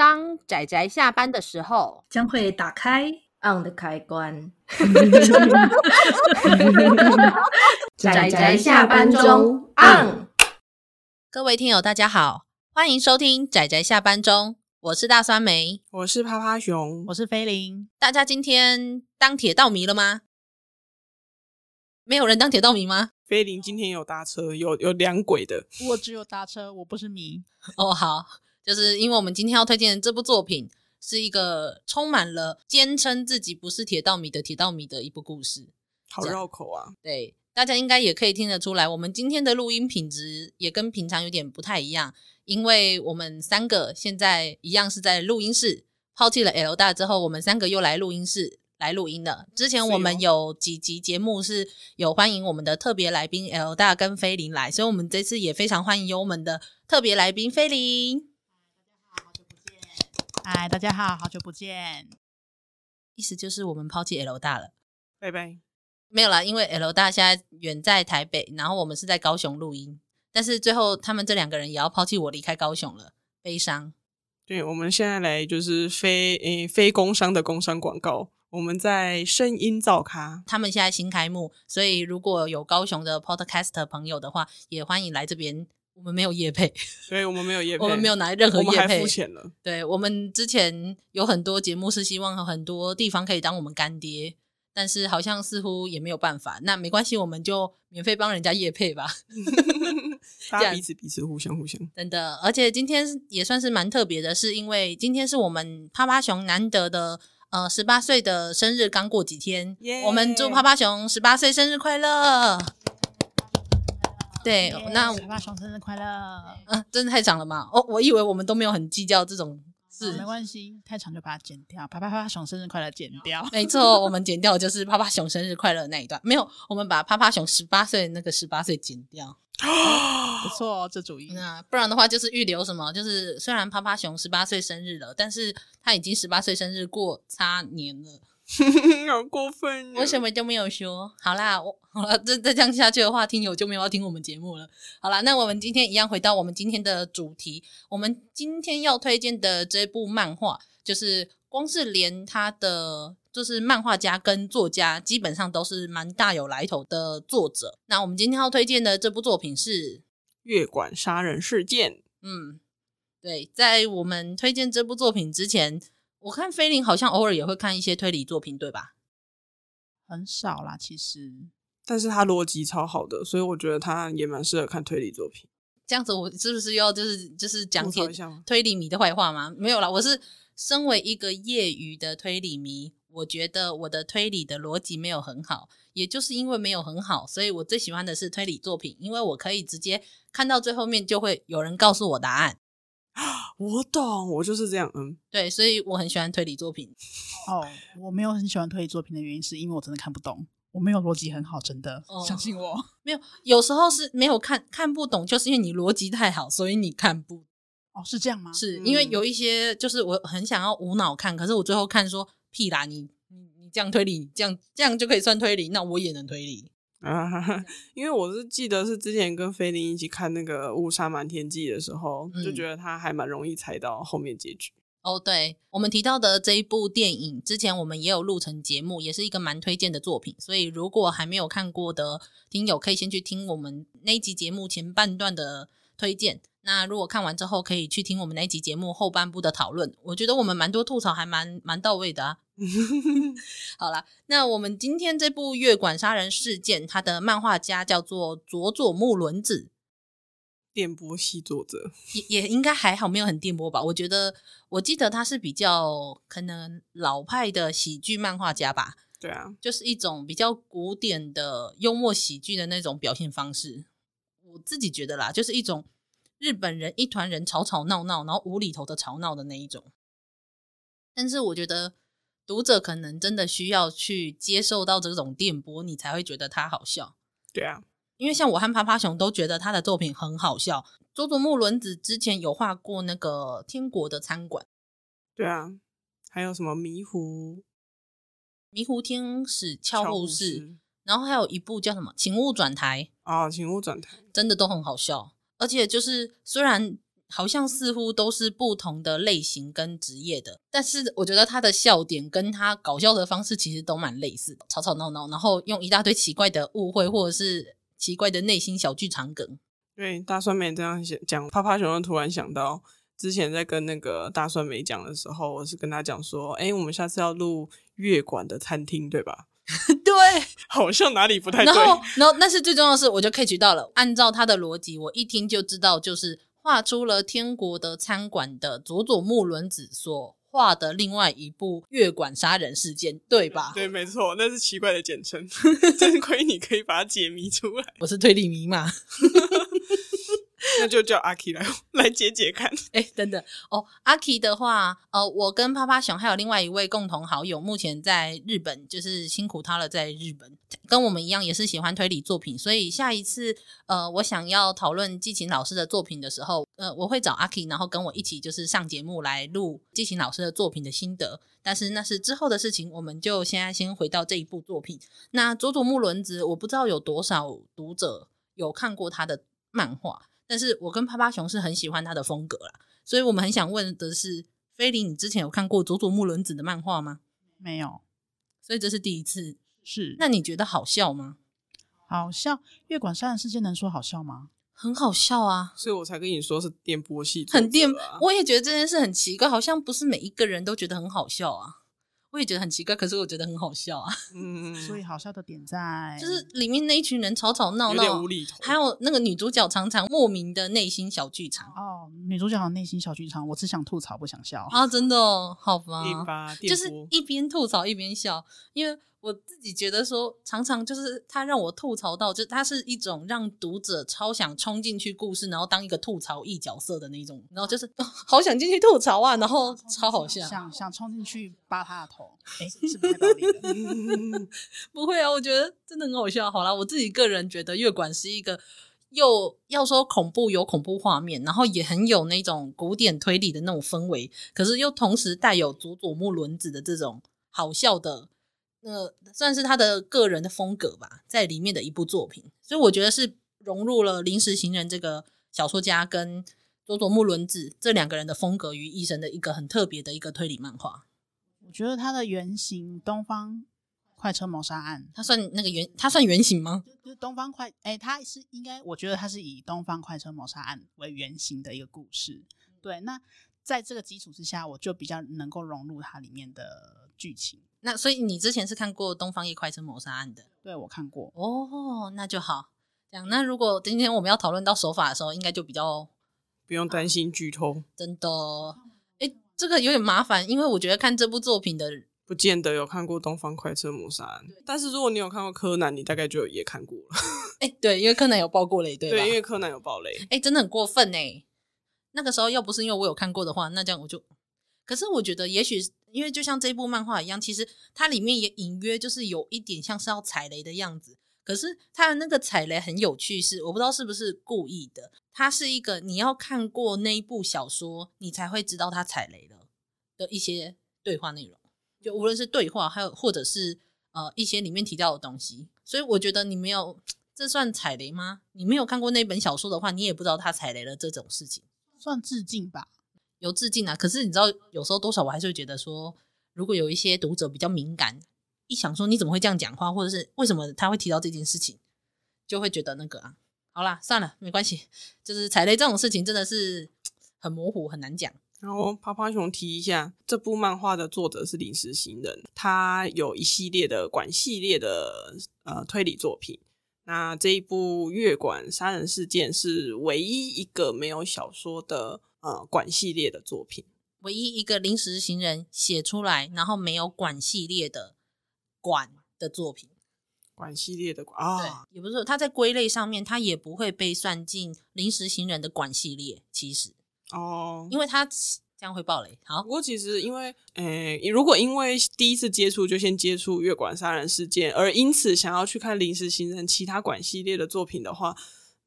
当仔仔下班的时候，将会打开 on 的开关。仔仔下班中 on。各位听友，大家好，欢迎收听仔仔下班中，我是大酸梅，我是趴趴熊，我是菲林。大家今天当铁道迷了吗？没有人当铁道迷吗？菲林今天有搭车，有有两轨的。我只有搭车，我不是迷。哦，好，就是因为我们今天要推荐的这部作品，是一个充满了坚称自己不是铁道迷的铁道迷的一部故事。好绕口啊！对，大家应该也可以听得出来，我们今天的录音品质也跟平常有点不太一样，因为我们三个现在一样是在录音室，抛弃了 L 大之后，我们三个又来录音室。来录音的。之前我们有几集节目是有欢迎我们的特别来宾 L 大跟菲林来，所以我们这次也非常欢迎有我们的特别来宾菲林。嗨，大家好，好久不见。意思就是我们抛弃 L 大了，拜拜。没有啦，因为 L 大现在远在台北，然后我们是在高雄录音，但是最后他们这两个人也要抛弃我离开高雄了，悲伤。对，我们现在来就是非诶非工商的工商广告。我们在声音造咖，他们现在新开幕，所以如果有高雄的 Podcast 朋友的话，也欢迎来这边。我们没有业配，对，我们没有业配，我们没有拿任何业配，我们还付钱了。对，我们之前有很多节目是希望很多地方可以当我们干爹，但是好像似乎也没有办法。那没关系，我们就免费帮人家业配吧。大家彼此彼此互相互相，真的。而且今天也算是蛮特别的，是因为今天是我们趴趴熊难得的。呃，十八岁的生日刚过几天!我们祝趴趴熊十八岁生日快乐！对那趴趴熊生日快乐！嗯，真的太长了嘛？哦，我以为我们都没有很计较这种事，哦、没关系，太长就把它剪掉。啪啪啪啪熊生日快乐，剪掉。没错，我们剪掉就是啪啪熊生日快乐那一段，没有，我们把啪啪熊十八岁那个十八岁剪掉。不错哦，这主意。那不然的话，就是预留什么？就是虽然啪啪熊十八岁生日了，但是他已经十八岁生日过差年了，好过分！为什么就没有说？好啦，我好了，再再这样下去的话，听友就没有要听我们节目了。好啦，那我们今天一样回到我们今天的主题，我们今天要推荐的这部漫画，就是光是连他的。就是漫画家跟作家基本上都是蛮大有来头的作者。那我们今天要推荐的这部作品是《月馆杀人事件》。嗯，对，在我们推荐这部作品之前，我看菲林好像偶尔也会看一些推理作品，对吧？很少啦，其实。但是他逻辑超好的，所以我觉得他也蛮适合看推理作品。这样子，我是不是要就是就是讲解推理迷的坏话吗？没有啦，我是身为一个业余的推理迷。我觉得我的推理的逻辑没有很好，也就是因为没有很好，所以我最喜欢的是推理作品，因为我可以直接看到最后面就会有人告诉我答案。我懂，我就是这样，嗯，对，所以我很喜欢推理作品。哦，我没有很喜欢推理作品的原因是因为我真的看不懂，我没有逻辑很好，真的，哦，相信我。没有，有时候是没有看看不懂，就是因为你逻辑太好，所以你看不。哦，是这样吗？是因为有一些就是我很想要无脑看，可是我最后看说。屁啦！你你你这样推理，这样这样就可以算推理，那我也能推理啊！因为我是记得是之前跟菲林一起看那个《误杀瞒天记》的时候，嗯，就觉得他还蛮容易猜到后面结局。哦，对，我们提到的这一部电影，之前我们也有录成节目，也是一个蛮推荐的作品。所以如果还没有看过的听友，可以先去听我们那一集节目前半段的推荐。那如果看完之后，可以去听我们那一集节目后半部的讨论。我觉得我们蛮多吐槽，还蛮蛮到位的啊。好啦，那我们今天这部《月馆杀人事件》，它的漫画家叫做佐佐木伦子，电波系作者，也也应该还好，没有很电波吧？我觉得，我记得他是比较可能老派的喜剧漫画家吧？对啊，就是一种比较古典的幽默喜剧的那种表现方式。我自己觉得啦，就是一种。日本人一团人吵吵闹闹，然后无厘头的吵闹的那一种。但是我觉得读者可能真的需要去接受到这种电波，你才会觉得他好笑。对啊，因为像我和趴趴熊都觉得他的作品很好笑。佐佐木伦子之前有画过那个《天国的餐馆》。对啊，还有什么迷糊迷糊天使俏护士，然后还有一部叫什么《请勿转台》啊，《请勿转台》真的都很好笑。而且就是，虽然好像似乎都是不同的类型跟职业的，但是我觉得他的笑点跟他搞笑的方式其实都蛮类似的，吵吵闹闹，然后用一大堆奇怪的误会或者是奇怪的内心小剧场梗。对，大酸梅这样讲，趴趴熊又突然想到，之前在跟那个大酸梅讲的时候，我是跟他讲说，哎，我们下次要录月馆的餐厅，对吧？对，好像哪里不太对。然后，然后，但是最重要的是，我就 catch 到了，按照他的逻辑，我一听就知道，就是。画出了天国的餐馆的佐佐木伦子所画的另外一部月馆杀人事件，对吧？对，没错，那是奇怪的简称，真亏你可以把它解谜出来。我是推理迷嘛。那就叫阿 K 来来解解看。哎、等等哦，阿 K 的话，呃，我跟趴趴熊还有另外一位共同好友，目前在日本，就是辛苦他了，在日本跟我们一样也是喜欢推理作品，所以下一次呃，我想要讨论季琴老师的作品的时候，呃，我会找阿 K，然后跟我一起就是上节目来录季琴老师的作品的心得。但是那是之后的事情，我们就现在先回到这一部作品。那佐佐木伦子，我不知道有多少读者有看过他的漫画。但是我跟趴趴熊是很喜欢他的风格啦，所以我们很想问的是，菲林，你之前有看过佐佐木伦子的漫画吗？没有，所以这是第一次。是，那你觉得好笑吗？好笑，月馆杀人事件能说好笑吗？很好笑啊，所以我才跟你说是电波系，很电。我也觉得这件事很奇怪，好像不是每一个人都觉得很好笑啊。我也觉得很奇怪，可是我觉得很好笑啊。嗯，所以好笑的点在就是里面那一群人吵吵闹闹，有点无厘头，还有那个女主角常常莫名的内心小剧场。哦，女主角的内心小剧场，我只想吐槽，不想笑啊！真的哦，好吧，吧就是一边吐槽一边笑，因为。我自己觉得说，常常就是他让我吐槽到，就他是一种让读者超想冲进去故事，然后当一个吐槽役角色的那种，然后就是、哦、好想进去吐槽啊，然后超好笑，想想冲进去扒他的头，哎，是不是太暴力了？不会啊，我觉得真的很好笑。好啦，我自己个人觉得月管是一个又要说恐怖有恐怖画面，然后也很有那种古典推理的那种氛围，可是又同时带有佐佐木伦子的这种好笑的。那算是他的个人的风格吧，在里面的一部作品，所以我觉得是融入了临时行人这个小说家跟佐佐木伦子这两个人的风格于一身的一个很特别的一个推理漫画。我觉得他的原型《东方快车谋杀案》，他算那个原，他算原型吗？就是东方快，哎、欸，他是应该，我觉得他是以《东方快车谋杀案》为原型的一个故事。对，那在这个基础之下，我就比较能够融入它里面的剧情。那所以你之前是看过《东方夜快车谋杀案》的？对，我看过。哦，那就好。这样，那如果今天我们要讨论到手法的时候，应该就比较不用担心剧透。真的，哎，这个有点麻烦，因为我觉得看这部作品的不见得有看过《东方快车谋杀案》，但是如果你有看过柯南，你大概就也看过了。哎，对，因为柯南有爆过雷，对吧？对，因为柯南有爆雷。哎，真的很过分哎。那个时候要不是因为我有看过的话，那这样我就。可是我觉得，也许。因为就像这部漫画一样，其实它里面也隐约就是有一点像是要踩雷的样子。可是它的那个踩雷很有趣，是我不知道是不是故意的。它是一个你要看过那一部小说，你才会知道它踩雷了的一些对话内容。就无论是对话，还有或者是呃一些里面提到的东西。所以我觉得你没有，这算踩雷吗？你没有看过那本小说的话，你也不知道它踩雷了这种事情，算致敬吧。有致敬啊，可是你知道，有时候多少我还是会觉得说，如果有一些读者比较敏感，一想说你怎么会这样讲话，或者是为什么他会提到这件事情，就会觉得那个啊，好啦，算了，没关系，就是踩雷这种事情真的是 很模糊，很难讲。然后趴趴熊提一下，这部漫画的作者是临时行人，他有一系列的管系列的呃推理作品，那这一部月馆杀人事件是唯一一个没有小说的。呃，馆系列的作品，唯一一个临时行人写出来，然后没有馆系列的馆的作品，馆系列的馆啊，对，也不是他在归类上面，他也不会被算进临时行人的馆系列。其实哦，因为他这样会爆雷。好，不过其实因为，诶，如果因为第一次接触就先接触月管杀人事件，而因此想要去看临时行人其他馆系列的作品的话，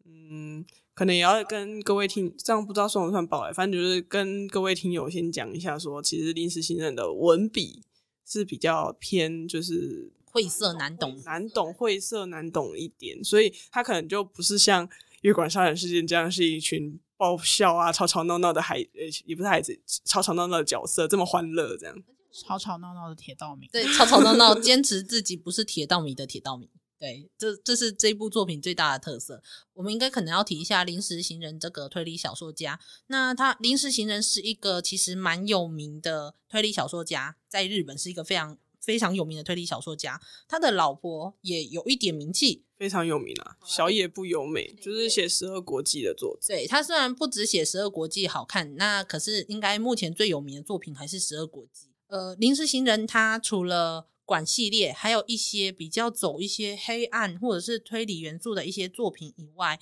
嗯。可能也要跟各位听，这样不知道算不算爆雷，反正就是跟各位听友先讲一下说，说其实临时行人的文笔是比较偏，就是晦涩难懂，难懂晦涩难懂一点，所以他可能就不是像月管杀人事件这样是一群。爆笑啊，吵吵闹闹的孩，呃，也不是孩子，吵吵闹闹的角色这么欢乐，这样吵吵闹闹的铁道迷，对，吵吵闹闹，坚持自己不是铁道迷的铁道迷。对，这这是这部作品最大的特色。我们应该可能要提一下临时行人这个推理小说家。那他临时行人是一个其实蛮有名的推理小说家，在日本是一个非常非常有名的推理小说家。他的老婆也有一点名气，非常有名啊，小野不由美，就是写《十二国际》的作者。对，他虽然不只写《十二国际》好看，那可是应该目前最有名的作品还是《十二国际》。呃，临时行人他除了管系列，还有一些比较走一些黑暗或者是推理元素的一些作品以外，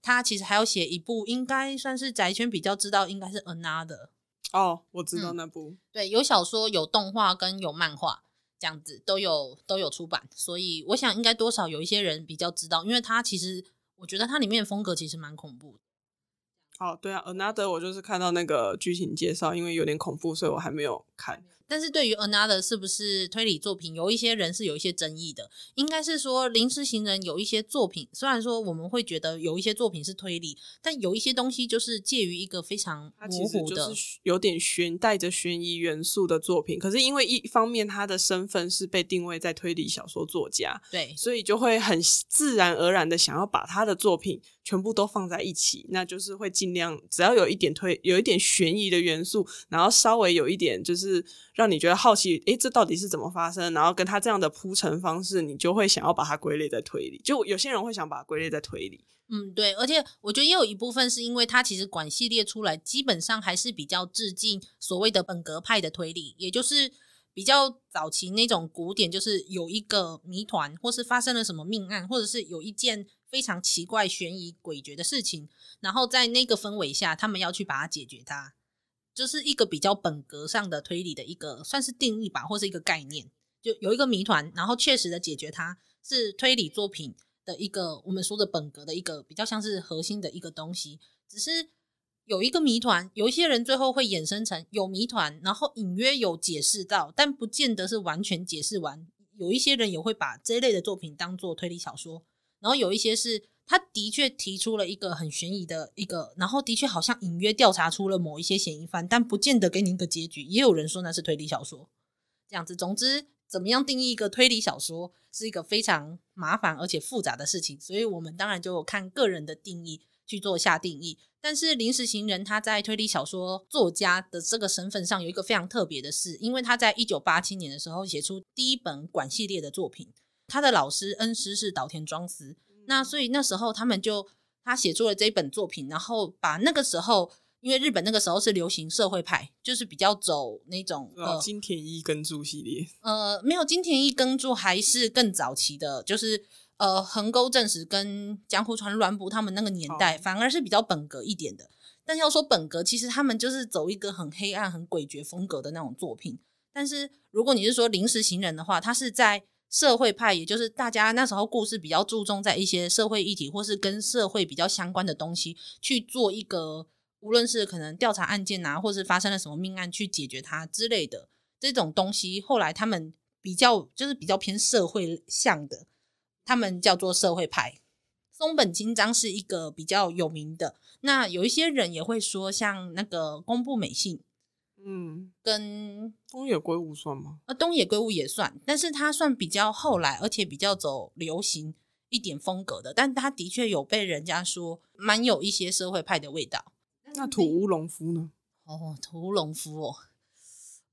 他其实还要写一部，应该算是宅圈比较知道，应该是 Another。哦，我知道那部。嗯，对，有小说、有动画跟有漫画，这样子都有都有出版，所以我想应该多少有一些人比较知道，因为它其实我觉得它里面的风格其实蛮恐怖的。哦，对啊，Another 我就是看到那个剧情介绍，因为有点恐怖，所以我还没有看。但是对于 Another 是不是推理作品，有一些人是有一些争议的。应该是说，临时行人有一些作品，虽然说我们会觉得有一些作品是推理，但有一些东西就是介于一个非常模糊的，就是有点悬带着悬疑元素的作品。可是因为一方面他的身份是被定位在推理小说作家，对，所以就会很自然而然的想要把他的作品全部都放在一起，那就是会尽量只要有一点推，有一点悬疑的元素，然后稍微有一点就是。让你觉得好奇，诶，这到底是怎么发生？然后跟他这样的铺陈方式，你就会想要把它归类在推理。就有些人会想把它归类在推理。嗯，对，而且我觉得也有一部分是因为它其实管系列出来，基本上还是比较致敬所谓的本格派的推理，也就是比较早期那种古典，就是有一个谜团，或是发生了什么命案，或者是有一件非常奇怪、悬疑、诡谲的事情，然后在那个氛围下，他们要去把它解决它。就是一个比较本格上的推理的一个算是定义吧，或是一个概念，就有一个谜团，然后确实的解决它，是推理作品的一个我们说的本格的一个比较像是核心的一个东西。只是有一个谜团，有一些人最后会衍生成有谜团，然后隐约有解释到，但不见得是完全解释完。有一些人也会把这一类的作品当做推理小说，然后有一些是。他的确提出了一个很悬疑的一个，然后的确好像隐约调查出了某一些嫌疑犯，但不见得给你一个结局。也有人说那是推理小说，这样子。总之，怎么样定义一个推理小说是一个非常麻烦而且复杂的事情，所以我们当然就看个人的定义去做下定义。但是临时行人他在推理小说作家的这个身份上有一个非常特别的事，因为他在一九八七年的时候写出第一本馆系列的作品，他的老师恩师是岛田庄司。那所以那时候他们就他写出了这一本作品，然后把那个时候，因为日本那个时候是流行社会派，就是比较走那种呃金田一耕助系列，呃没有金田一耕助还是更早期的，就是呃横沟正史跟江户川乱步他们那个年代，反而是比较本格一点的。但要说本格，其实他们就是走一个很黑暗、很诡谲风格的那种作品。但是如果你是说临时行人的话，他是在。社会派，也就是大家那时候故事比较注重在一些社会议题，或是跟社会比较相关的东西去做一个，无论是可能调查案件啊，或是发生了什么命案去解决它之类的这种东西。后来他们比较就是比较偏社会向的，他们叫做社会派。松本清张是一个比较有名的，那有一些人也会说，像那个宫部美信。嗯，跟东野圭吾算吗？呃，东野圭吾也算，但是他算比较后来，而且比较走流行一点风格的，但他的确有被人家说蛮有一些社会派的味道。那土屋隆夫呢？哦，土屋隆夫哦，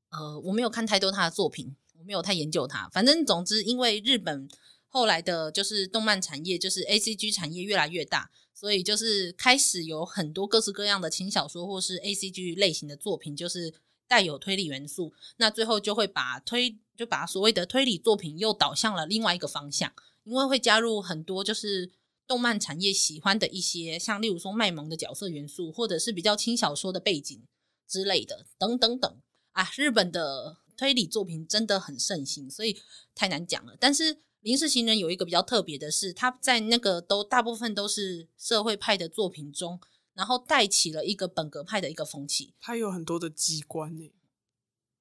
呃，我没有看太多他的作品，我没有太研究他。反正总之，因为日本后来的就是动漫产业，就是 ACG 产业越来越大。所以就是开始有很多各式各样的轻小说或是 ACG 类型的作品，就是带有推理元素。那最后就会把推就把所谓的推理作品又导向了另外一个方向，因为会加入很多就是动漫产业喜欢的一些，像例如说卖萌的角色元素，或者是比较轻小说的背景之类的，等等等啊。日本的推理作品真的很盛行，所以太难讲了。但是。临时行人有一个比较特别的是，他在那个都大部分都是社会派的作品中，然后带起了一个本格派的一个风气。他有很多的机关呢，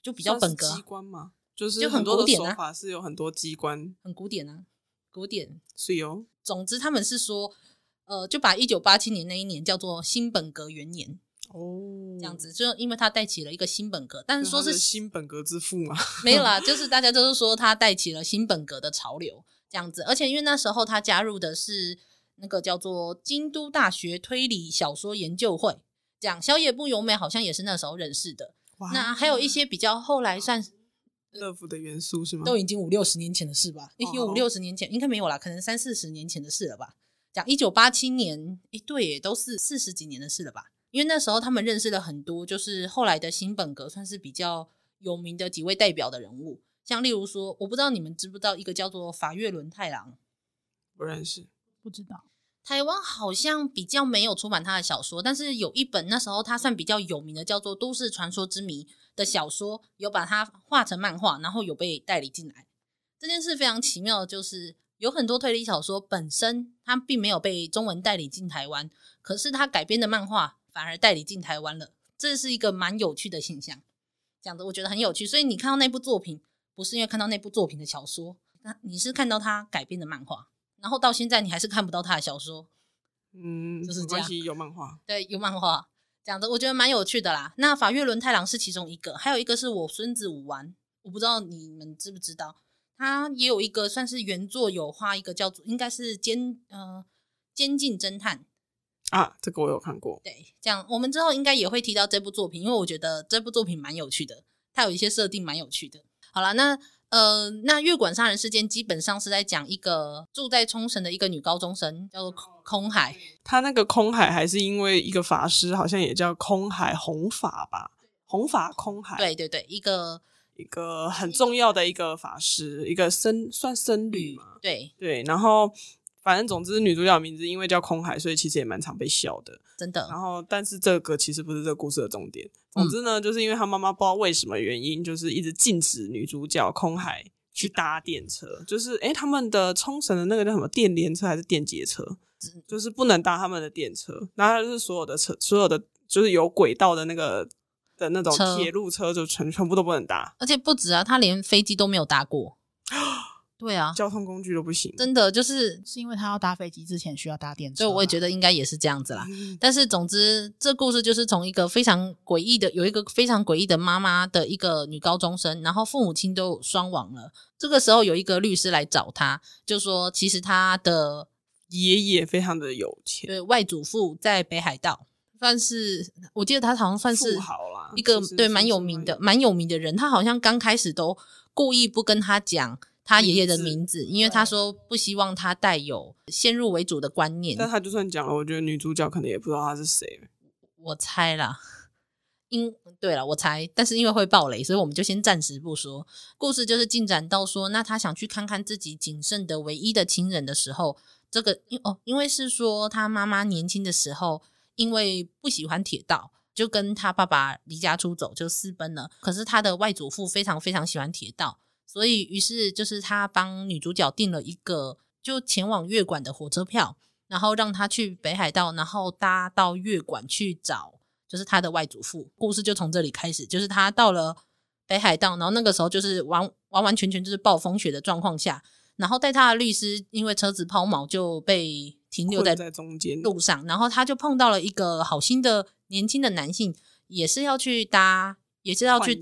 就比较本格机关嘛，就是很多的手法是有很多机关，很古典啊，古典。是有。总之，他们是说，呃，就把一九八七年那一年叫做新本格元年哦，这样子，就因为他带起了一个新本格，但是说是，是新本格之父嘛，没有啦，就是大家都是说他带起了新本格的潮流这样子，而且因为那时候他加入的是那个叫做京都大学推理小说研究会，讲小野不由美好像也是那时候认识的，那还有一些比较后来算。乐福的元素是吗？都已经五六十年前的事吧？哦、有五六十年前，应该没有啦，可能三四十年前的事了吧？讲一九八七年，诶，对，都是四十几年的事了吧？因为那时候他们认识了很多，就是后来的新本格算是比较有名的几位代表的人物，像例如说，我不知道你们知不知道一个叫做法月轮太郎，不认识，不知道。台湾好像比较没有出版他的小说，但是有一本那时候他算比较有名的，叫做《都市传说之谜》的小说，有把它画成漫画，然后有被代理进来。这件事非常奇妙就是，有很多推理小说本身它并没有被中文代理进台湾，可是它改编的漫画反而代理进台湾了，这是一个蛮有趣的现象。讲的我觉得很有趣，所以你看到那部作品，不是因为看到那部作品的小说，那你是看到他改编的漫画。然后到现在你还是看不到他的小说，嗯，就是这样。有漫画，对，有漫画，讲的我觉得蛮有趣的啦。那法月轮太郎是其中一个，还有一个是我孙子武丸，我不知道你们知不知道，他也有一个算是原作有画一个叫做应该是监呃监禁侦探啊，这个我有看过。对，这样我们之后应该也会提到这部作品，因为我觉得这部作品蛮有趣的，它有一些设定蛮有趣的。好了，那。呃，那月馆杀人事件基本上是在讲一个住在冲绳的一个女高中生，叫做空海。她那个空海还是因为一个法师，好像也叫空海弘法吧？弘法空海。对对对，一个一个很重要的一个法师，一个僧算僧侣嘛？对对，然后。反正总之，女主角的名字因为叫空海，所以其实也蛮常被笑的，真的。然后，但是这个其实不是这个故事的重点。总之呢，嗯、就是因为他妈妈不知道为什么原因，就是一直禁止女主角空海去搭电车。就是诶他们的冲绳的那个叫什么电联车还是电捷车，就是不能搭他们的电车。然后就是所有的车，所有的就是有轨道的那个的那种铁路车，就全全部都不能搭。而且不止啊，他连飞机都没有搭过。对啊，交通工具都不行，真的就是是因为他要搭飞机之前需要搭电车，所以我也觉得应该也是这样子啦。嗯、但是总之，这故事就是从一个非常诡异的，有一个非常诡异的妈妈的一个女高中生，然后父母亲都双亡了。这个时候有一个律师来找他，就说其实他的爷爷非常的有钱，对，外祖父在北海道算是，我记得他好像算是一个对蛮有名的蛮有名的人。他好像刚开始都故意不跟他讲。他爷爷的名字，因为他说不希望他带有先入为主的观念。但他就算讲了，我觉得女主角可能也不知道他是谁。我猜啦，因对了，我猜，但是因为会爆雷，所以我们就先暂时不说。故事就是进展到说，那他想去看看自己仅剩的唯一的亲人的时候，这个因哦，因为是说他妈妈年轻的时候，因为不喜欢铁道，就跟他爸爸离家出走，就私奔了。可是他的外祖父非常非常喜欢铁道。所以，于是就是他帮女主角订了一个就前往月馆的火车票，然后让她去北海道，然后搭到月馆去找，就是他的外祖父。故事就从这里开始，就是他到了北海道，然后那个时候就是完完完全全就是暴风雪的状况下，然后带他的律师因为车子抛锚就被停留在在中间路上，然后他就碰到了一个好心的年轻的男性，也是要去搭。也是要去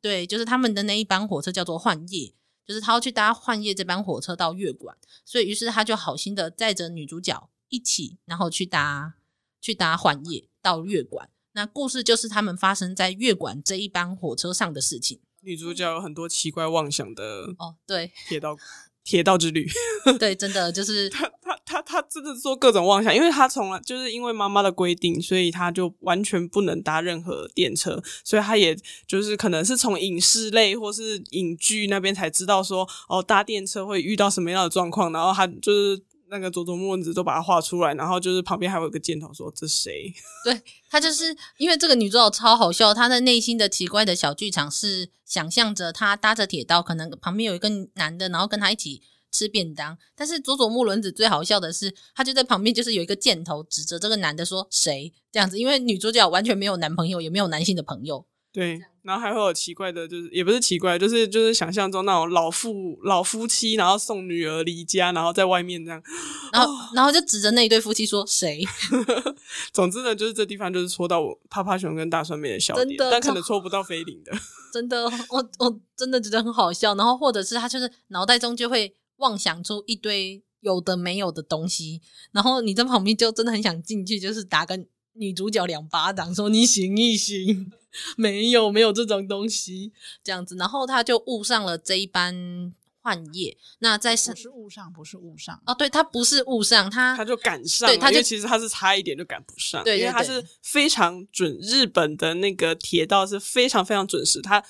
对，就是他们的那一班火车叫做幻夜，就是他要去搭幻夜这班火车到月馆，所以于是他就好心的载着女主角一起，然后去搭去搭幻夜到月馆。那故事就是他们发生在月馆这一班火车上的事情。女主角有很多奇怪妄想的哦，对，铁道铁道之旅，对，真的就是他他真的做各种妄想，因为他从来就是因为妈妈的规定，所以他就完全不能搭任何电车，所以他也就是可能是从影视类或是影剧那边才知道说哦，搭电车会遇到什么样的状况，然后他就是那个佐佐木文子都把它画出来，然后就是旁边还有一个箭头说这谁？对，他就是因为这个女主角超好笑，她的内心的奇怪的小剧场是想象着她搭着铁道，可能旁边有一个男的，然后跟她一起吃便当。但是佐佐木伦子最好笑的是，他就在旁边，就是有一个箭头指着这个男的说谁这样子，因为女主角完全没有男朋友，也没有男性的朋友。对，然后还会有奇怪的，就是也不是奇怪，就是就是想象中那种老父老夫妻，然后送女儿离家，然后在外面这样，然后、哦、然后就指着那一对夫妻说谁？总之呢，就是这地方就是戳到我趴趴熊跟大酸梅的笑点，但可能戳不到菲林的。真的，我我真的觉得很好笑。然后或者是他就是脑袋中就会妄想出一堆有的没有的东西，然后你在旁边就真的很想进去，就是打个女主角两巴掌，说你醒一醒。没有没有这种东西，这样子，然后他就误上了这一班幻夜。那在不是误上，不是误上哦，对他不是误上，他他就赶上，对，他就其实他是差一点就赶不上，对，因为他是非常准，日本的那个铁道是非常非常准时，他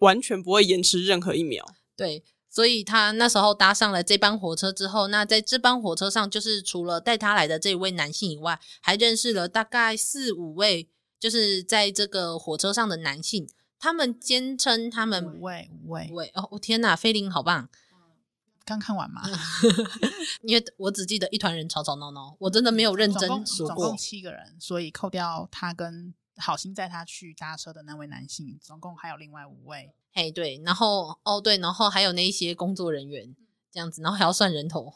完全不会延迟任何一秒，对。所以他那时候搭上了这班火车之后，那在这班火车上，就是除了带他来的这一位男性以外，还认识了大概四五位。就是在这个火车上的男性，他们坚称他们五位五位五位哦，我天哪，菲林好棒！刚看完嘛，因为我只记得一团人吵吵闹闹，我真的没有认真数过。总共七个人，所以扣掉他跟好心载他去搭车的那位男性，总共还有另外五位。嘿，对，然后哦对，然后还有那一些工作人员这样子，然后还要算人头。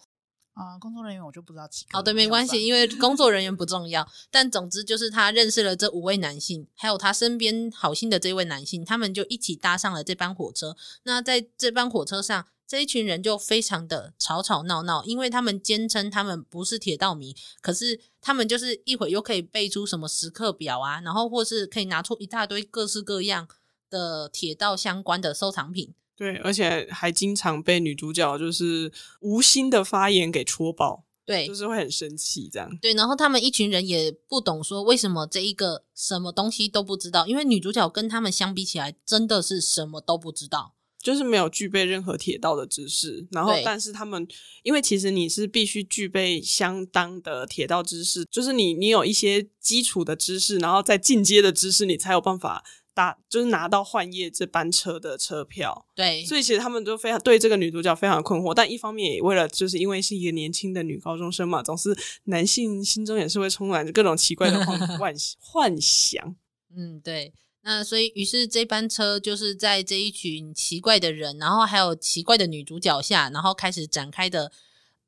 啊、呃，工作人员我就不知道几个。哦，对，没关系，因为工作人员不重要。但总之就是他认识了这五位男性，还有他身边好心的这位男性，他们就一起搭上了这班火车。那在这班火车上，这一群人就非常的吵吵闹闹，因为他们坚称他们不是铁道迷，可是他们就是一会又可以背出什么时刻表啊，然后或是可以拿出一大堆各式各样的铁道相关的收藏品。对，而且还经常被女主角就是无心的发言给戳爆，对，就是会很生气这样。对，然后他们一群人也不懂说为什么这一个什么东西都不知道，因为女主角跟他们相比起来真的是什么都不知道，就是没有具备任何铁道的知识。然后，但是他们因为其实你是必须具备相当的铁道知识，就是你你有一些基础的知识，然后再进阶的知识，你才有办法。打就是拿到幻夜这班车的车票，对，所以其实他们都非常对这个女主角非常困惑，但一方面也为了就是因为是一个年轻的女高中生嘛，总是男性心中也是会充满着各种奇怪的幻 幻幻想。嗯，对，那所以于是这班车就是在这一群奇怪的人，然后还有奇怪的女主角下，然后开始展开的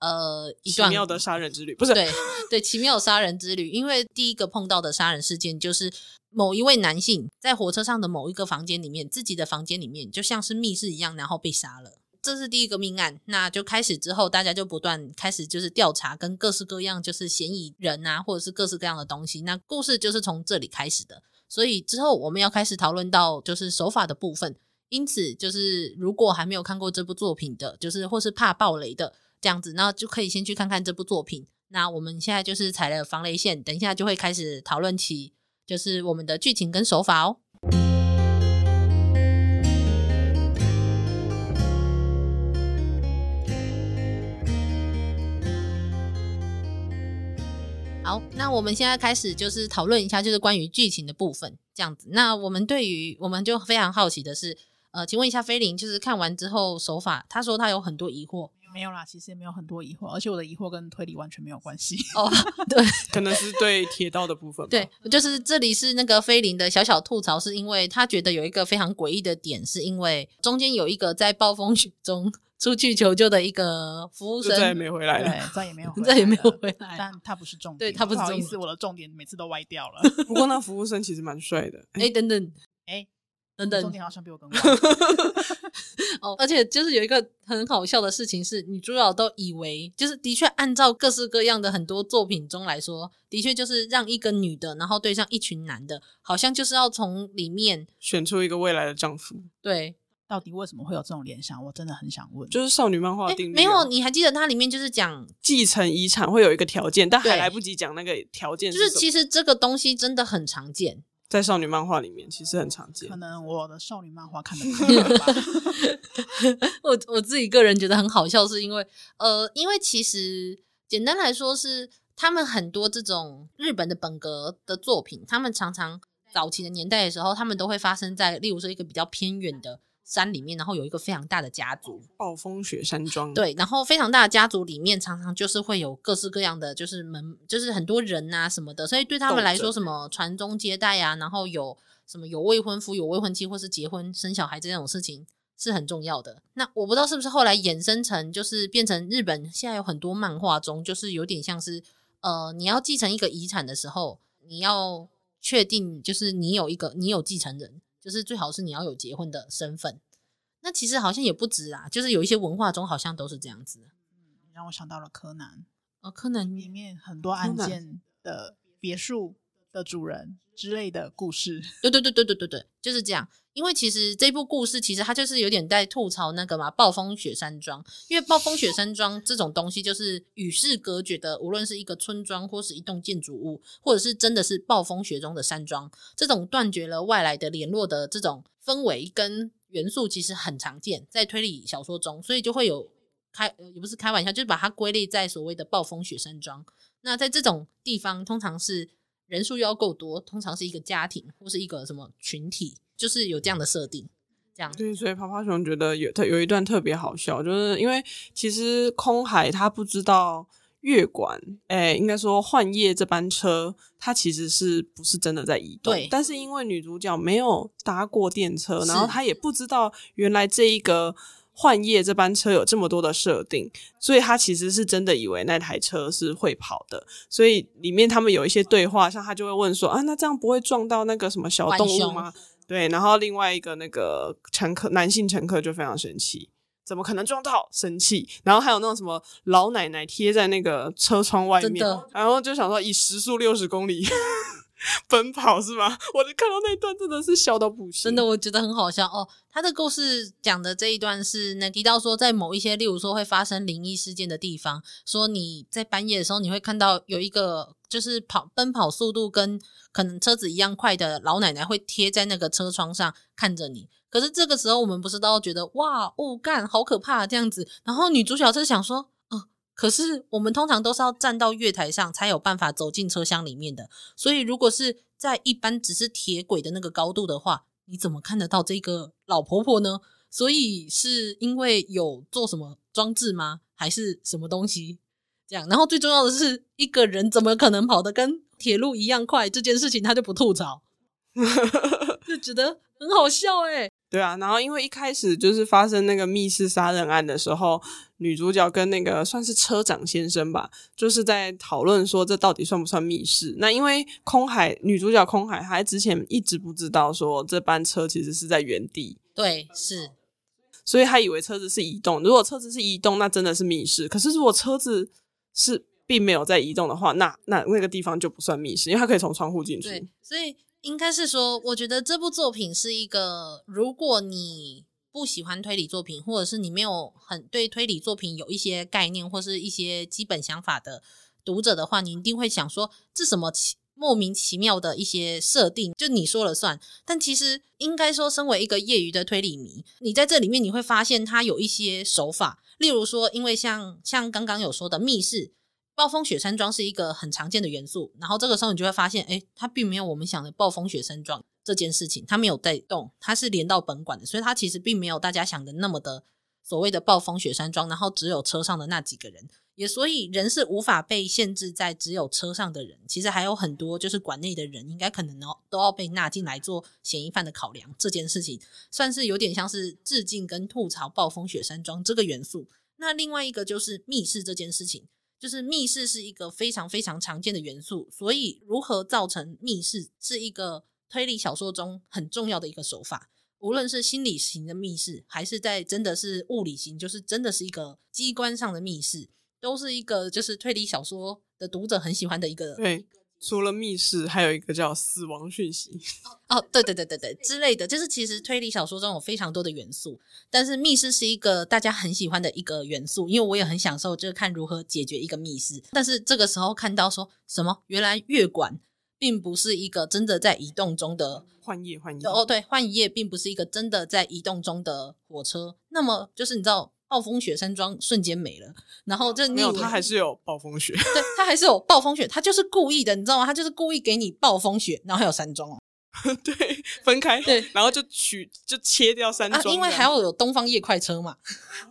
呃一段奇妙的杀人之旅，不是对对奇妙杀人之旅，因为第一个碰到的杀人事件就是。某一位男性在火车上的某一个房间里面，自己的房间里面就像是密室一样，然后被杀了。这是第一个命案。那就开始之后，大家就不断开始就是调查，跟各式各样就是嫌疑人啊，或者是各式各样的东西。那故事就是从这里开始的。所以之后我们要开始讨论到就是手法的部分。因此，就是如果还没有看过这部作品的，就是或是怕暴雷的这样子，那就可以先去看看这部作品。那我们现在就是踩了防雷线，等一下就会开始讨论起。就是我们的剧情跟手法哦。好，那我们现在开始就是讨论一下，就是关于剧情的部分，这样子。那我们对于我们就非常好奇的是，呃，请问一下菲林，就是看完之后手法，他说他有很多疑惑。没有啦，其实也没有很多疑惑，而且我的疑惑跟推理完全没有关系。哦，对，可能是对铁道的部分。对，就是这里是那个菲林的小小吐槽，是因为他觉得有一个非常诡异的点，是因为中间有一个在暴风雪中出去求救的一个服务生，再也没回来了，对，再也没有 了，再也没有回来。但他不是重点，对他不是重点，不好意思，我的重点每次都歪掉了。不过那服务生其实蛮帅的。哎，等等，哎。等等，重点好像比我更高 哦，而且就是有一个很好笑的事情是，女主角都以为，就是的确按照各式各样的很多作品中来说，的确就是让一个女的，然后对上一群男的，好像就是要从里面选出一个未来的丈夫。对，到底为什么会有这种联想？我真的很想问。就是少女漫画定律、啊、没有，你还记得它里面就是讲继承遗产会有一个条件，但还来不及讲那个条件，就是其实这个东西真的很常见。在少女漫画里面，其实很常见。可能我的少女漫画看的多吧。我我自己个人觉得很好笑，是因为呃，因为其实简单来说是他们很多这种日本的本格的作品，他们常常早期的年代的时候，他们都会发生在例如说一个比较偏远的。山里面，然后有一个非常大的家族，暴风雪山庄。对，然后非常大的家族里面，常常就是会有各式各样的，就是门，就是很多人啊什么的，所以对他们来说，什么传宗接代啊，然后有什么有未婚夫、有未婚妻，或是结婚生小孩这种事情是很重要的。那我不知道是不是后来衍生成，就是变成日本现在有很多漫画中，就是有点像是呃，你要继承一个遗产的时候，你要确定就是你有一个你有继承人，就是最好是你要有结婚的身份。那其实好像也不止啊，就是有一些文化中好像都是这样子。嗯，让我想到了柯南，呃，柯南里面很多案件的别墅的主人之类的故事，对对对对对对对，就是这样。因为其实这部故事其实它就是有点在吐槽那个嘛，暴风雪山庄。因为暴风雪山庄这种东西就是与世隔绝的，无论是一个村庄或是一栋建筑物，或者是真的是暴风雪中的山庄，这种断绝了外来的联络的这种氛围跟元素，其实很常见在推理小说中，所以就会有开也不是开玩笑，就是把它归类在所谓的暴风雪山庄。那在这种地方，通常是。人数又要够多，通常是一个家庭或是一个什么群体，就是有这样的设定。这样对，所以趴趴熊觉得有他有一段特别好笑，就是因为其实空海他不知道月管，哎，应该说幻夜这班车，它其实是不是真的在移动？对。但是因为女主角没有搭过电车，然后她也不知道原来这一个。幻夜这班车有这么多的设定，所以他其实是真的以为那台车是会跑的。所以里面他们有一些对话，像他就会问说：“啊，那这样不会撞到那个什么小动物吗？”对，然后另外一个那个乘客，男性乘客就非常生气：“怎么可能撞到？”生气。然后还有那种什么老奶奶贴在那个车窗外面，然后就想说以时速六十公里。奔跑是吗？我就看到那一段真的是笑到不行，真的我觉得很好笑哦。他的故事讲的这一段是那提到说，在某一些例如说会发生灵异事件的地方，说你在半夜的时候你会看到有一个就是跑奔跑速度跟可能车子一样快的老奶奶会贴在那个车窗上看着你。可是这个时候我们不是都觉得哇哦干好可怕这样子，然后女主角就想说。可是我们通常都是要站到月台上才有办法走进车厢里面的，所以如果是在一般只是铁轨的那个高度的话，你怎么看得到这个老婆婆呢？所以是因为有做什么装置吗？还是什么东西？这样，然后最重要的是，一个人怎么可能跑得跟铁路一样快？这件事情他就不吐槽，就觉得很好笑哎。对啊，然后因为一开始就是发生那个密室杀人案的时候，女主角跟那个算是车长先生吧，就是在讨论说这到底算不算密室。那因为空海女主角空海还之前一直不知道说这班车其实是在原地，对，是，所以她以为车子是移动。如果车子是移动，那真的是密室。可是如果车子是并没有在移动的话，那那那个地方就不算密室，因为它可以从窗户进去。对，所以。应该是说，我觉得这部作品是一个，如果你不喜欢推理作品，或者是你没有很对推理作品有一些概念或是一些基本想法的读者的话，你一定会想说，这什么奇莫名其妙的一些设定，就你说了算。但其实应该说，身为一个业余的推理迷，你在这里面你会发现它有一些手法，例如说，因为像像刚刚有说的密室。暴风雪山庄是一个很常见的元素，然后这个时候你就会发现，诶，它并没有我们想的暴风雪山庄这件事情，它没有在动，它是连到本馆的，所以它其实并没有大家想的那么的所谓的暴风雪山庄，然后只有车上的那几个人，也所以人是无法被限制在只有车上的人，其实还有很多就是馆内的人，应该可能哦都要被纳进来做嫌疑犯的考量，这件事情算是有点像是致敬跟吐槽暴风雪山庄这个元素。那另外一个就是密室这件事情。就是密室是一个非常非常常见的元素，所以如何造成密室是一个推理小说中很重要的一个手法。无论是心理型的密室，还是在真的是物理型，就是真的是一个机关上的密室，都是一个就是推理小说的读者很喜欢的一个。对。除了密室，还有一个叫死亡讯息。哦，对对对对对，之类的，就是其实推理小说中有非常多的元素，但是密室是一个大家很喜欢的一个元素，因为我也很享受，就是看如何解决一个密室。但是这个时候看到说什么，原来月馆并不是一个真的在移动中的幻夜幻夜哦，对，幻夜并不是一个真的在移动中的火车。那么就是你知道。暴风雪山庄瞬间没了，然后就没有，它还是有暴风雪。对，他还是有暴风雪，他就是故意的，你知道吗？他就是故意给你暴风雪，然后还有山庄哦。对，分开，对，然后就取就切掉山庄，啊，因为还要有东方夜快车嘛。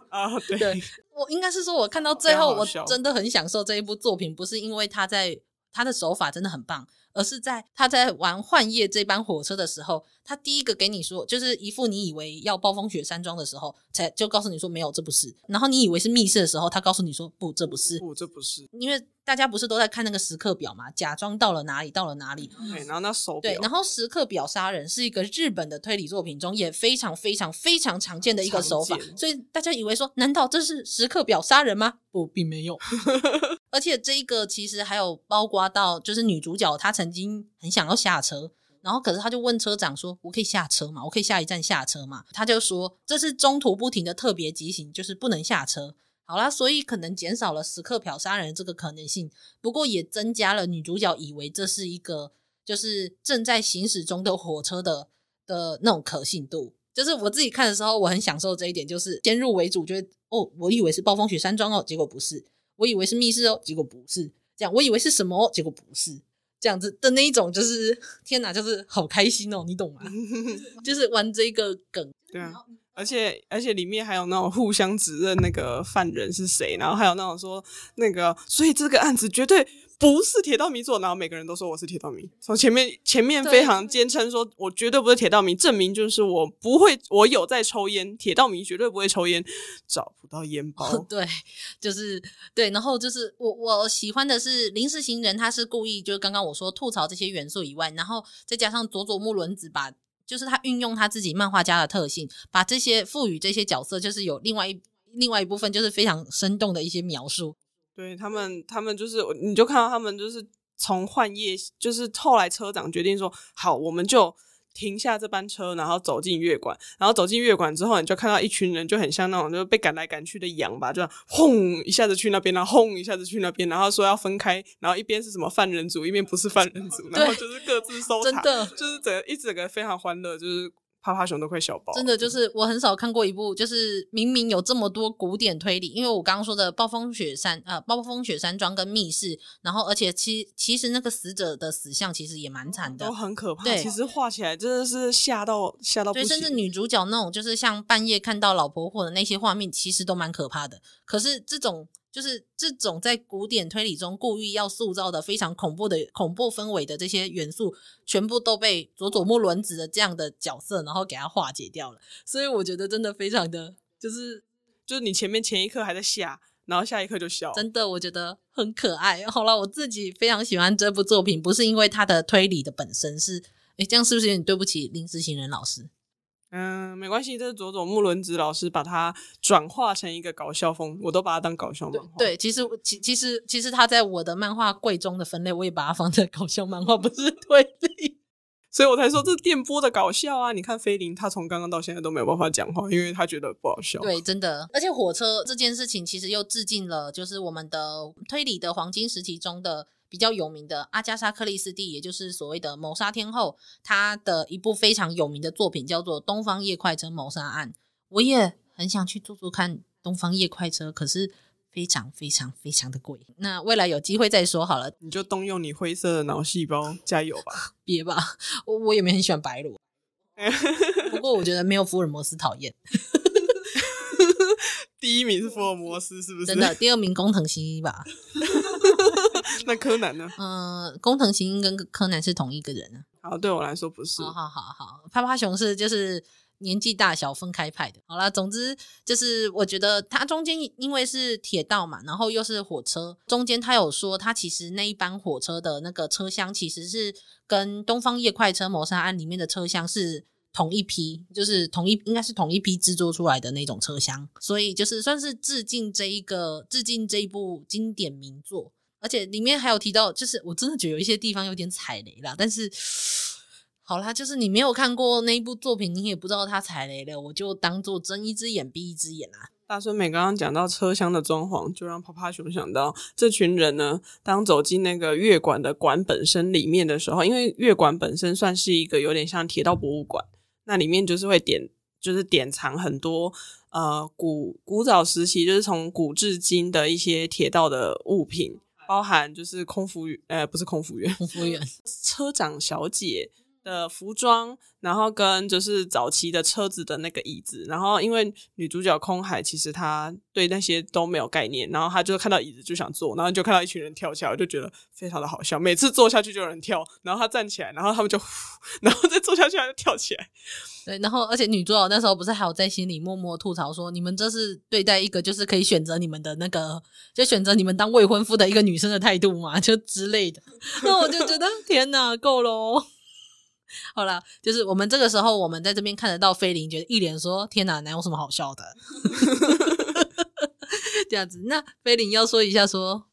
啊，对，对，我应该是说，我看到最后，我真的很享受这一部作品，不是因为他在他的手法真的很棒，而是在他在玩幻夜这班火车的时候，他第一个给你说，就是一副你以为要暴风雪山庄的时候，才就告诉你说没有，这不是。然后你以为是密室的时候，他告诉你说不，这不是，不，这不是。因为大家不是都在看那个时刻表嘛，假装到了哪里，到了哪里。对，然后那手表。对，然后时刻表杀人是一个日本的推理作品中也非常非常非常常见的一个手法，所以大家以为说，难道这是时刻表杀人吗？不，并没有。而且这一个其实还有包括到，就是女主角她曾经很想要下车，然后可是他就问车长说：“我可以下车吗？我可以下一站下车吗？”他就说：“这是中途不停的特别急行，就是不能下车。”好啦，所以可能减少了时刻表杀人这个可能性，不过也增加了女主角以为这是一个就是正在行驶中的火车的的那种可信度。就是我自己看的时候，我很享受这一点，就是先入为主，觉得哦，我以为是暴风雪山庄哦，结果不是。我以为是密室哦，结果不是这样。我以为是什么哦，结果不是这样子的那一种，就是天哪，就是好开心哦，你懂吗？就是玩这个梗。对啊，而且而且里面还有那种互相指认那个犯人是谁，然后还有那种说那个，所以这个案子绝对。不是铁道迷做，然后每个人都说我是铁道迷。从前面前面非常坚称说，我绝对不是铁道迷，证明就是我不会，我有在抽烟。铁道迷绝对不会抽烟，找不到烟包。对，就是对，然后就是我我喜欢的是临时行人，他是故意就是刚刚我说吐槽这些元素以外，然后再加上佐佐木伦子把，就是他运用他自己漫画家的特性，把这些赋予这些角色，就是有另外一另外一部分就是非常生动的一些描述。对他们，他们就是，你就看到他们就是从换夜，就是后来车长决定说，好，我们就停下这班车，然后走进乐馆，然后走进乐馆之后，你就看到一群人，就很像那种就是被赶来赶去的羊吧，就轰一下子去那边，然后轰一下子去那边，然后说要分开，然后一边是什么犯人组，一边不是犯人组，然后就是各自搜查，真的就是整个一整个非常欢乐，就是。趴趴熊都快笑爆，真的就是我很少看过一部，就是明明有这么多古典推理，因为我刚刚说的暴风雪山呃暴风雪山庄跟密室，然后而且其其实那个死者的死相其实也蛮惨的，都很可怕。对，其实画起来真的是吓到吓到。对，甚至女主角那种就是像半夜看到老婆婆的那些画面，其实都蛮可怕的。可是这种。就是这种在古典推理中故意要塑造的非常恐怖的恐怖氛围的这些元素，全部都被佐佐木伦子的这样的角色，然后给他化解掉了。所以我觉得真的非常的，就是就是你前面前一刻还在吓，然后下一刻就笑，真的我觉得很可爱。好了，我自己非常喜欢这部作品，不是因为它的推理的本身是，诶，这样是不是有点对不起临时行人老师？嗯，没关系，这是佐佐木伦子老师把它转化成一个搞笑风，我都把它当搞笑漫画。对，其实其其实其实他在我的漫画柜中的分类，我也把它放在搞笑漫画，不是推理，所以我才说这是电波的搞笑啊！你看菲林，他从刚刚到现在都没有办法讲话，因为他觉得不好笑。对，真的，而且火车这件事情其实又致敬了，就是我们的推理的黄金时期中的。比较有名的阿加莎·克里斯蒂，也就是所谓的谋杀天后，她的一部非常有名的作品叫做《东方夜快车谋杀案》。我也很想去做做看《东方夜快车》，可是非常非常非常的贵。那未来有机会再说好了。你就动用你灰色的脑细胞，加油吧！别吧，我我也没很喜欢白罗，不过我觉得没有福尔摩斯讨厌。第一名是福尔摩斯，是不是？真的，第二名工藤新一吧。那柯南呢？嗯、呃，工藤新一跟柯南是同一个人啊。好，对我来说不是。好好好好，趴趴熊是就是年纪大小分开派的。好啦，总之就是我觉得它中间因为是铁道嘛，然后又是火车，中间他有说他其实那一班火车的那个车厢其实是跟《东方夜快车谋杀案》里面的车厢是。同一批，就是同一，应该是同一批制作出来的那种车厢，所以就是算是致敬这一个，致敬这一部经典名作。而且里面还有提到，就是我真的觉得有一些地方有点踩雷啦。但是好啦，就是你没有看过那一部作品，你也不知道他踩雷了，我就当做睁一只眼闭一只眼啦。大孙美刚刚讲到车厢的装潢，就让趴趴熊想到这群人呢，当走进那个月馆的馆本身里面的时候，因为月馆本身算是一个有点像铁道博物馆。那里面就是会典，就是典藏很多呃古古早时期，就是从古至今的一些铁道的物品，包含就是空服员，呃，不是空服员，空服员，车长小姐的服装，然后跟就是早期的车子的那个椅子，然后因为女主角空海其实她对那些都没有概念，然后她就看到椅子就想坐，然后就看到一群人跳起来，我就觉得非常的好笑。每次坐下去就有人跳，然后她站起来，然后他们就，然后再坐下去她就跳起来。对，然后而且女主角那时候不是还有在心里默默吐槽说：“你们这是对待一个就是可以选择你们的那个，就选择你们当未婚夫的一个女生的态度嘛，就之类的。”那我就觉得天哪，够喽。好了，就是我们这个时候，我们在这边看得到菲林，觉得一脸说：“天哪，哪有什么好笑的？” 这样子，那菲林要说一下说。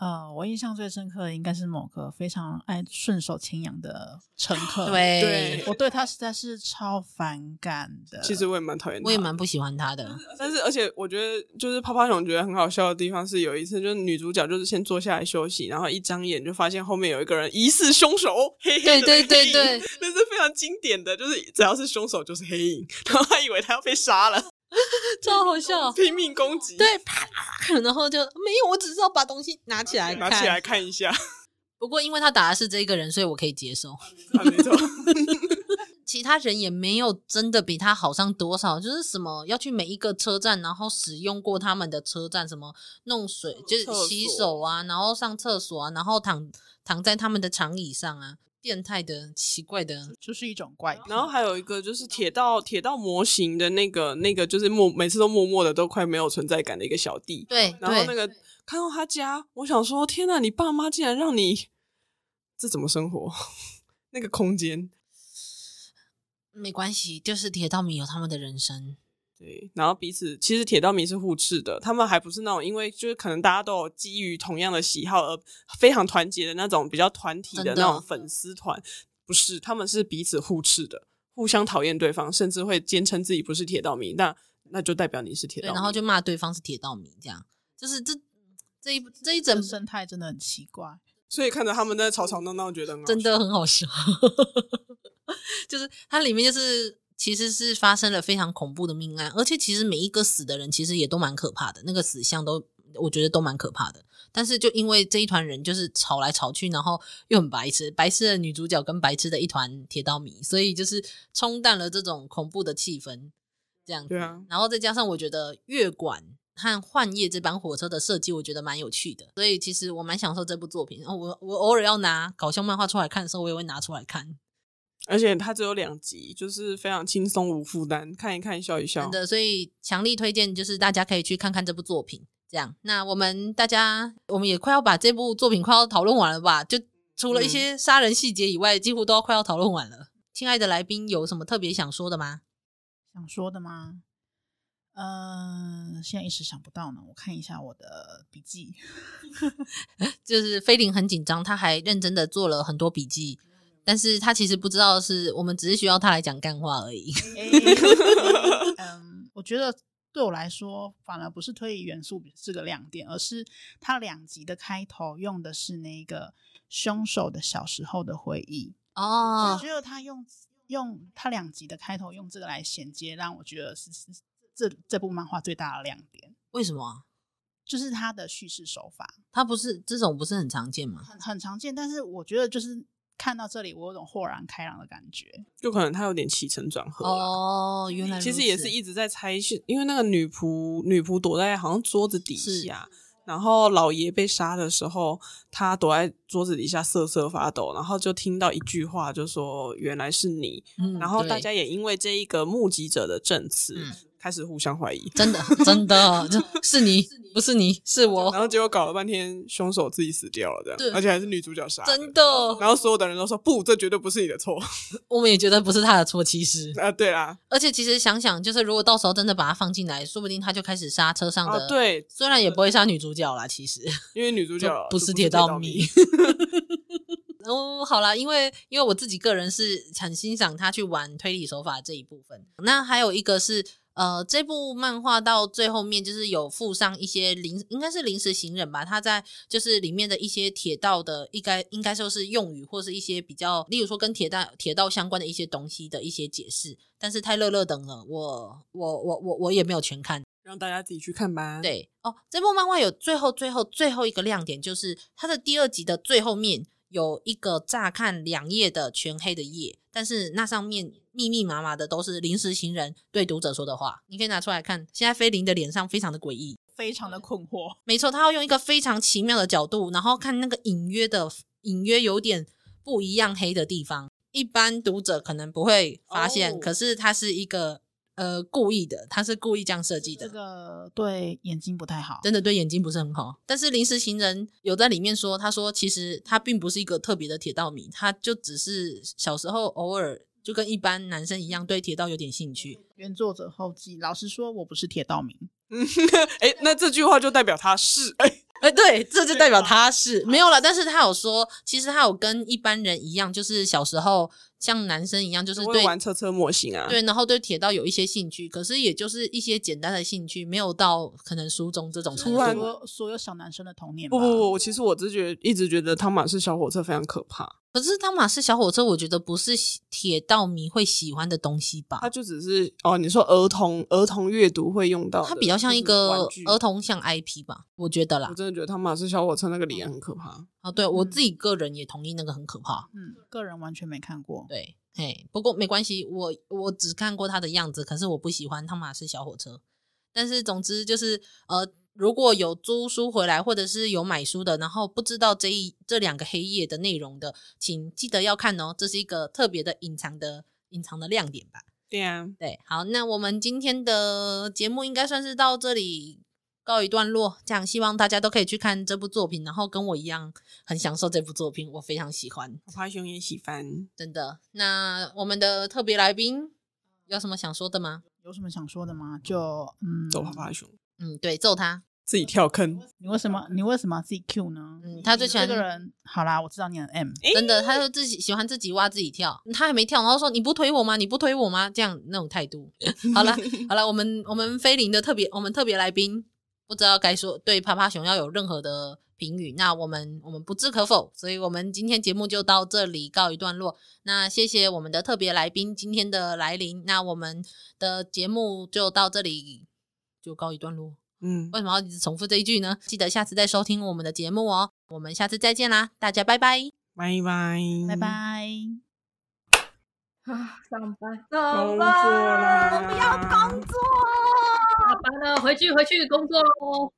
呃，我印象最深刻的应该是某个非常爱顺手牵羊的乘客。对，对我对他实在是超反感的。其实我也蛮讨厌，我也蛮不喜欢他的。但是，而且我觉得，就是泡泡熊觉得很好笑的地方是，有一次就是女主角就是先坐下来休息，然后一张眼就发现后面有一个人疑似凶手，黑黑的黑影。对对对对，那是非常经典的，就是只要是凶手就是黑影，然后他以为他要被杀了。超好笑，拼命攻击，对，啪，然后就没有，我只是要把东西拿起来看，拿起来看一下。不过因为他打的是这个人，所以我可以接受。啊、没错，其他人也没有真的比他好上多少，就是什么要去每一个车站，然后使用过他们的车站，什么弄水，就是洗手啊，然后上厕所啊，然后躺躺在他们的长椅上啊。变态的、奇怪的，就是一种怪。然后还有一个就是铁道铁道模型的那个那个，就是默每次都默默的都快没有存在感的一个小弟。对，然后那个看到他家，我想说，天哪，你爸妈竟然让你这怎么生活？那个空间没关系，就是铁道迷有他们的人生。对，然后彼此其实铁道迷是互斥的，他们还不是那种因为就是可能大家都有基于同样的喜好而非常团结的那种比较团体的那种粉丝团，不是，他们是彼此互斥的，互相讨厌对方，甚至会坚称自己不是铁道迷，那那就代表你是铁道迷，然后就骂对方是铁道迷，这样就是这这一这一整生态真的很奇怪，所以看着他们在吵吵闹闹，觉得很真的很好笑，就是它里面就是。其实是发生了非常恐怖的命案，而且其实每一个死的人其实也都蛮可怕的，那个死相都我觉得都蛮可怕的。但是就因为这一团人就是吵来吵去，然后又很白痴，白痴的女主角跟白痴的一团铁道迷，所以就是冲淡了这种恐怖的气氛，这样子。对啊。然后再加上我觉得月管和幻夜这班火车的设计，我觉得蛮有趣的，所以其实我蛮享受这部作品。然后我我偶尔要拿搞笑漫画出来看的时候，我也会拿出来看。而且它只有两集，就是非常轻松无负担，看一看笑一笑。真的，所以强力推荐，就是大家可以去看看这部作品。这样，那我们大家，我们也快要把这部作品快要讨论完了吧？就除了一些杀人细节以外，嗯、几乎都要快要讨论完了。亲爱的来宾，有什么特别想说的吗？想说的吗？嗯、呃，现在一时想不到呢。我看一下我的笔记，就是菲林很紧张，他还认真的做了很多笔记。但是他其实不知道，是我们只是需要他来讲干话而已。嗯，我觉得对我来说，反而不是推理元素是个亮点，而是他两集的开头用的是那个凶手的小时候的回忆。哦，我觉得他用用他两集的开头用这个来衔接，让我觉得是是这这部漫画最大的亮点。为什么？就是他的叙事手法，他不是这种不是很常见吗？很很常见，但是我觉得就是。看到这里，我有种豁然开朗的感觉，就可能他有点起承转合哦。原来其实也是一直在猜是，因为那个女仆女仆躲在好像桌子底下，然后老爷被杀的时候，他躲在桌子底下瑟瑟发抖，然后就听到一句话，就说原来是你。嗯，然后大家也因为这一个目击者的证词。嗯开始互相怀疑，真的 真的，就是你，不是你，是我。然后结果搞了半天，凶手自己死掉了，这样，对而且还是女主角杀的，真的。然后所有的人都说不，这绝对不是你的错。我们也觉得不是他的错，其实啊，对啊。而且其实想想，就是如果到时候真的把他放进来，说不定他就开始杀车上的。啊、对，虽然也不会杀女主角啦，其实 因为女主角不是铁道迷。哦，好啦，因为因为我自己个人是很欣赏他去玩推理手法这一部分。那还有一个是。呃，这部漫画到最后面就是有附上一些临，应该是临时行人吧。他在就是里面的一些铁道的，应该应该说是用语，或是一些比较，例如说跟铁道铁道相关的一些东西的一些解释。但是太乐乐等了，我我我我我也没有全看，让大家自己去看吧。对哦，这部漫画有最后最后最后一个亮点，就是它的第二集的最后面有一个乍看两页的全黑的页，但是那上面密密麻麻的都是临时行人对读者说的话。你可以拿出来看，现在菲林的脸上非常的诡异，非常的困惑。没错，他要用一个非常奇妙的角度，然后看那个隐约的、隐约有点不一样黑的地方，一般读者可能不会发现，哦、可是它是一个。呃，故意的，他是故意这样设计的。这个对眼睛不太好，真的对眼睛不是很好。但是临时行人有在里面说，他说其实他并不是一个特别的铁道迷，他就只是小时候偶尔就跟一般男生一样对铁道有点兴趣。原作者后记，老实说，我不是铁道迷。嗯，哎，那这句话就代表他是哎。哎，对，这就代表他是没有了。但是他有说，其实他有跟一般人一样，就是小时候像男生一样，就是对玩车车模型啊，对，然后对铁道有一些兴趣，可是也就是一些简单的兴趣，没有到可能书中这种程度。所有所有小男生的童年。不不不，其实我只觉得一直觉得汤马士小火车非常可怕。可是汤马士小火车，我觉得不是铁道迷会喜欢的东西吧？它就只是哦，你说儿童儿童阅读会用到，它比较像一个儿童像 IP 吧？我觉得啦，我真的觉得汤马士小火车那个脸很可怕。啊，对我自己个人也同意那个很可怕。嗯，个人完全没看过。对，嘿，不过没关系，我我只看过它的样子，可是我不喜欢汤马士小火车。但是总之就是呃。如果有租书回来，或者是有买书的，然后不知道这一这两个黑夜的内容的，请记得要看哦，这是一个特别的隐藏的隐藏的亮点吧？对啊，对，好，那我们今天的节目应该算是到这里告一段落。这样，希望大家都可以去看这部作品，然后跟我一样很享受这部作品，我非常喜欢。趴趴熊也喜欢，真的。那我们的特别来宾有什么想说的吗？有什么想说的吗？就嗯，揍趴趴熊。嗯，对，揍他，自己跳坑。你为什么？你为什么要自己 Q 呢？嗯，他最喜欢这个人。好啦，我知道你很 M，真的，他就自己喜欢自己挖自己跳。他还没跳，然后说你不推我吗？你不推我吗？这样那种态度。好了，好了，我们我们菲林的特别，我们特别来宾不知道该说对趴趴熊要有任何的评语，那我们我们不置可否。所以我们今天节目就到这里告一段落。那谢谢我们的特别来宾今天的来临。那我们的节目就到这里就告一段落。嗯，为什么要一直重复这一句呢？记得下次再收听我们的节目哦。我们下次再见啦，大家拜拜，拜拜，拜拜。啊，上班，上班，我们要工作，下班了，回去，回去工作喽。